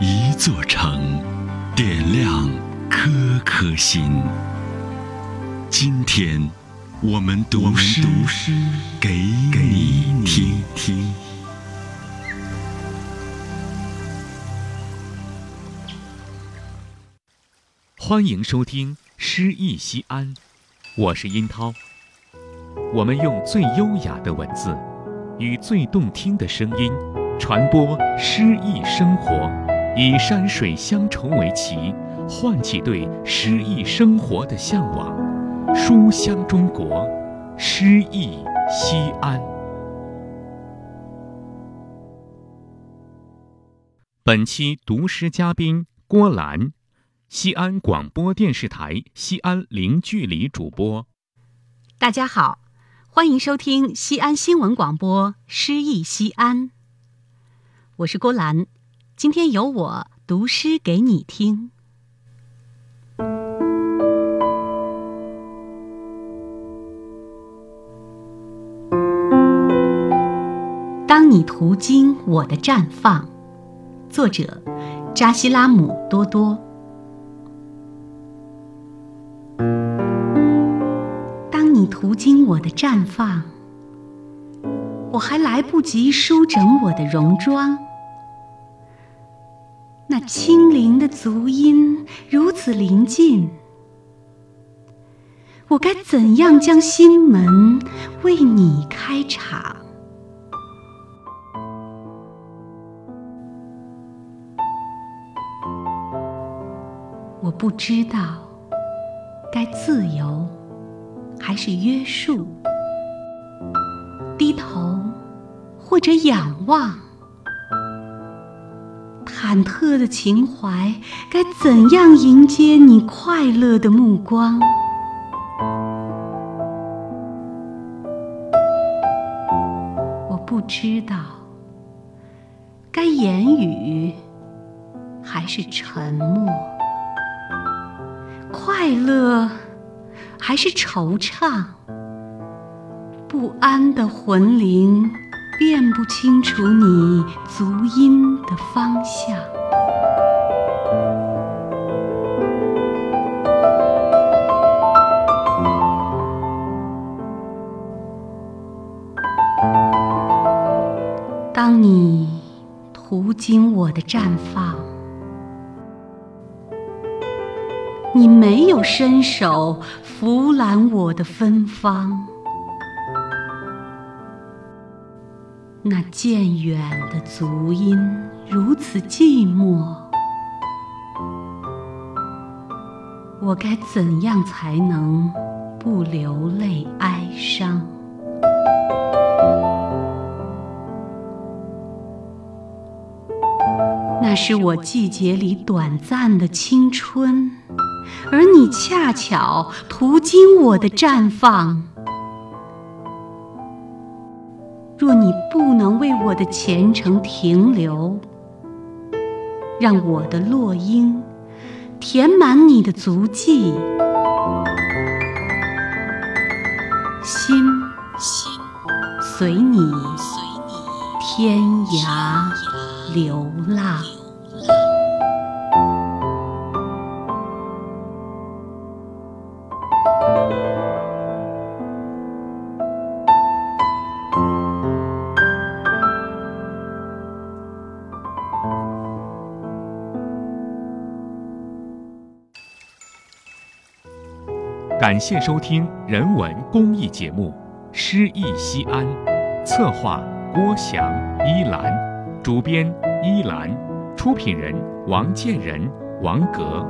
一座城，点亮颗颗心。今天，我们读诗给你听听。欢迎收听《诗意西安》，我是殷涛。我们用最优雅的文字，与最动听的声音。传播诗意生活，以山水乡愁为旗，唤起对诗意生活的向往。书香中国，诗意西安。本期读诗嘉宾郭兰，西安广播电视台西安零距离主播。大家好，欢迎收听西安新闻广播《诗意西安》。我是郭兰，今天由我读诗给你听。当你途经我的绽放，作者扎西拉姆多多。当你途经我的绽放。我还来不及梳整我的戎装，那轻灵的足音如此临近，我该怎样将心门为你开敞？我不知道该自由还是约束。低头，或者仰望，忐忑的情怀该怎样迎接你快乐的目光？我不知道，该言语还是沉默？快乐还是惆怅？不安的魂灵辨不清楚你足音的方向。途经我的绽放，你没有伸手扶揽我的芬芳。那渐远的足音如此寂寞，我该怎样才能不流泪哀伤？那是我季节里短暂的青春，而你恰巧途经我的绽放。若你不能为我的前程停留，让我的落英填满你的足迹，心心随你天涯流浪。感谢收听人文公益节目《诗意西安》，策划郭翔、依兰，主编依兰，出品人王建仁、王格。